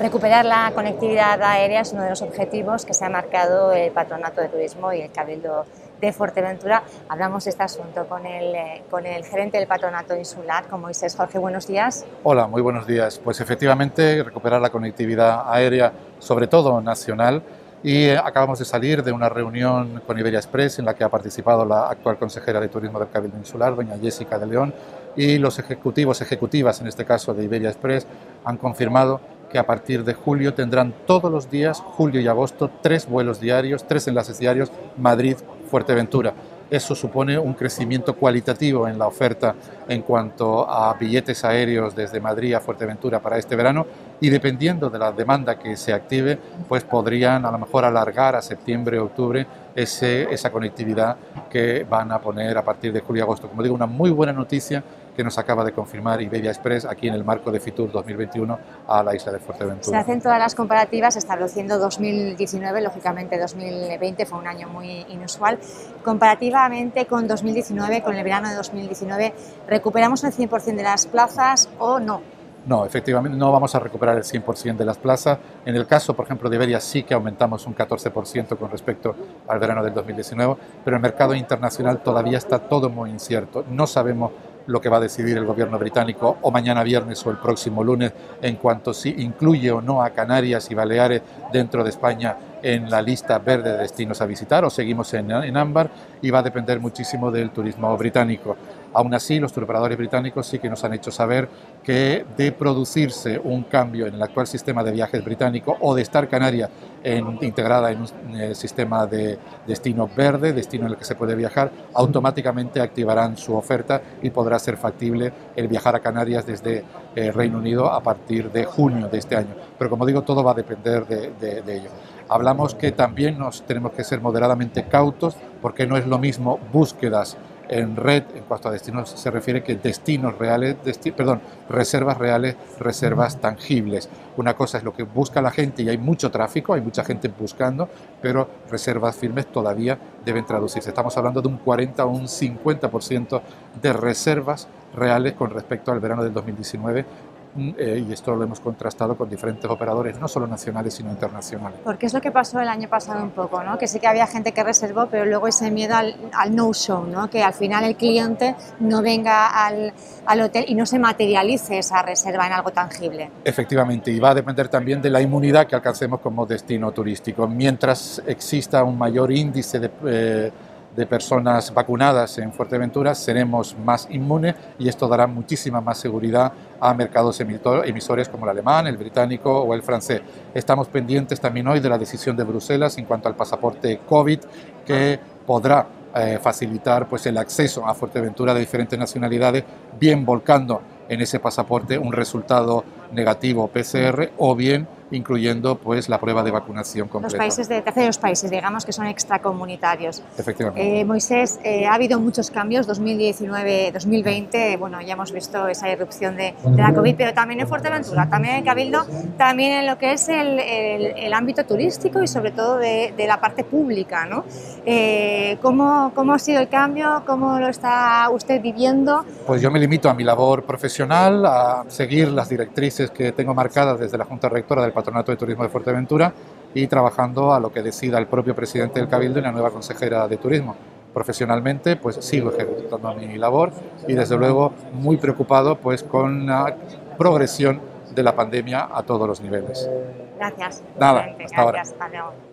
Recuperar la conectividad aérea es uno de los objetivos que se ha marcado el Patronato de Turismo y el Cabildo de Fuerteventura. Hablamos de este asunto con el, eh, con el gerente del Patronato Insular, con Moisés Jorge. Buenos días. Hola, muy buenos días. Pues efectivamente, recuperar la conectividad aérea, sobre todo nacional, y eh, acabamos de salir de una reunión con Iberia Express en la que ha participado la actual consejera de Turismo del Cabildo Insular, doña Jessica de León, y los ejecutivos, ejecutivas en este caso de Iberia Express, han confirmado que a partir de julio tendrán todos los días, julio y agosto, tres vuelos diarios, tres enlaces diarios, Madrid-Fuerteventura. Eso supone un crecimiento cualitativo en la oferta en cuanto a billetes aéreos desde Madrid a Fuerteventura para este verano y dependiendo de la demanda que se active, pues podrían a lo mejor alargar a septiembre, octubre ese, esa conectividad que van a poner a partir de julio y agosto. Como digo, una muy buena noticia que nos acaba de confirmar Iberia Express aquí en el marco de Fitur 2021 a la isla de Fuerteventura. Se hacen todas las comparativas estableciendo 2019, lógicamente 2020 fue un año muy inusual. Comparativamente con 2019, con el verano de 2019, ¿recuperamos el 100% de las plazas o no? No, efectivamente no vamos a recuperar el 100% de las plazas. En el caso, por ejemplo, de Iberia sí que aumentamos un 14% con respecto al verano del 2019, pero el mercado internacional todavía está todo muy incierto. No sabemos lo que va a decidir el gobierno británico o mañana viernes o el próximo lunes en cuanto si incluye o no a Canarias y Baleares dentro de España en la lista verde de destinos a visitar o seguimos en, en ámbar y va a depender muchísimo del turismo británico. Aún así, los turoperadores británicos sí que nos han hecho saber que de producirse un cambio en el actual sistema de viajes británico o de estar Canarias integrada en un eh, sistema de destino verde, destino en el que se puede viajar, automáticamente activarán su oferta y podrá ser factible el viajar a Canarias desde eh, Reino Unido a partir de junio de este año. Pero como digo, todo va a depender de, de ello. Hablamos que también nos tenemos que ser moderadamente cautos porque no es lo mismo búsquedas en red, en cuanto a destinos se refiere que destinos reales, perdón, reservas reales, reservas tangibles. Una cosa es lo que busca la gente y hay mucho tráfico, hay mucha gente buscando, pero reservas firmes todavía deben traducirse. Estamos hablando de un 40 o un 50% de reservas reales con respecto al verano del 2019 eh, y esto lo hemos contrastado con diferentes operadores, no solo nacionales, sino internacionales. Porque es lo que pasó el año pasado un poco, ¿no? que sí que había gente que reservó, pero luego ese miedo al, no-show, ¿no? que al final el cliente no venga al, al, hotel y no se materialice esa reserva en algo tangible. Efectivamente, y va a depender también de la inmunidad que alcancemos como destino turístico. Mientras exista un mayor índice de... Eh, de personas vacunadas en Fuerteventura, seremos más inmunes y esto dará muchísima más seguridad a mercados emisores como el alemán, el británico o el francés. Estamos pendientes también hoy de la decisión de Bruselas en cuanto al pasaporte COVID que podrá eh, facilitar pues, el acceso a Fuerteventura de diferentes nacionalidades, bien volcando en ese pasaporte un resultado negativo PCR o bien incluyendo pues la prueba de vacunación completa. Los países de terceros países, digamos que son extracomunitarios. Efectivamente. Eh, Moisés, eh, ha habido muchos cambios, 2019-2020, bueno, ya hemos visto esa irrupción de, la COVID, pero también en Fuerteventura, también en Cabildo, también en lo que es el, el, ámbito turístico y sobre todo de, de la parte pública, ¿no? Eh, ¿cómo, ¿Cómo ha sido el cambio? ¿Cómo lo está usted viviendo? Pues yo me limito a mi labor profesional, a seguir las directrices que tengo marcadas desde la Junta Rectora del Patronato de Turismo de Fuerteventura y trabajando a lo que decida el propio presidente del Cabildo y la nueva consejera de Turismo. Profesionalmente, pues sigo ejecutando mi labor y desde luego muy preocupado pues con la progresión de la pandemia a todos los niveles. Gracias. Nada, hasta Gracias. ahora. Hasta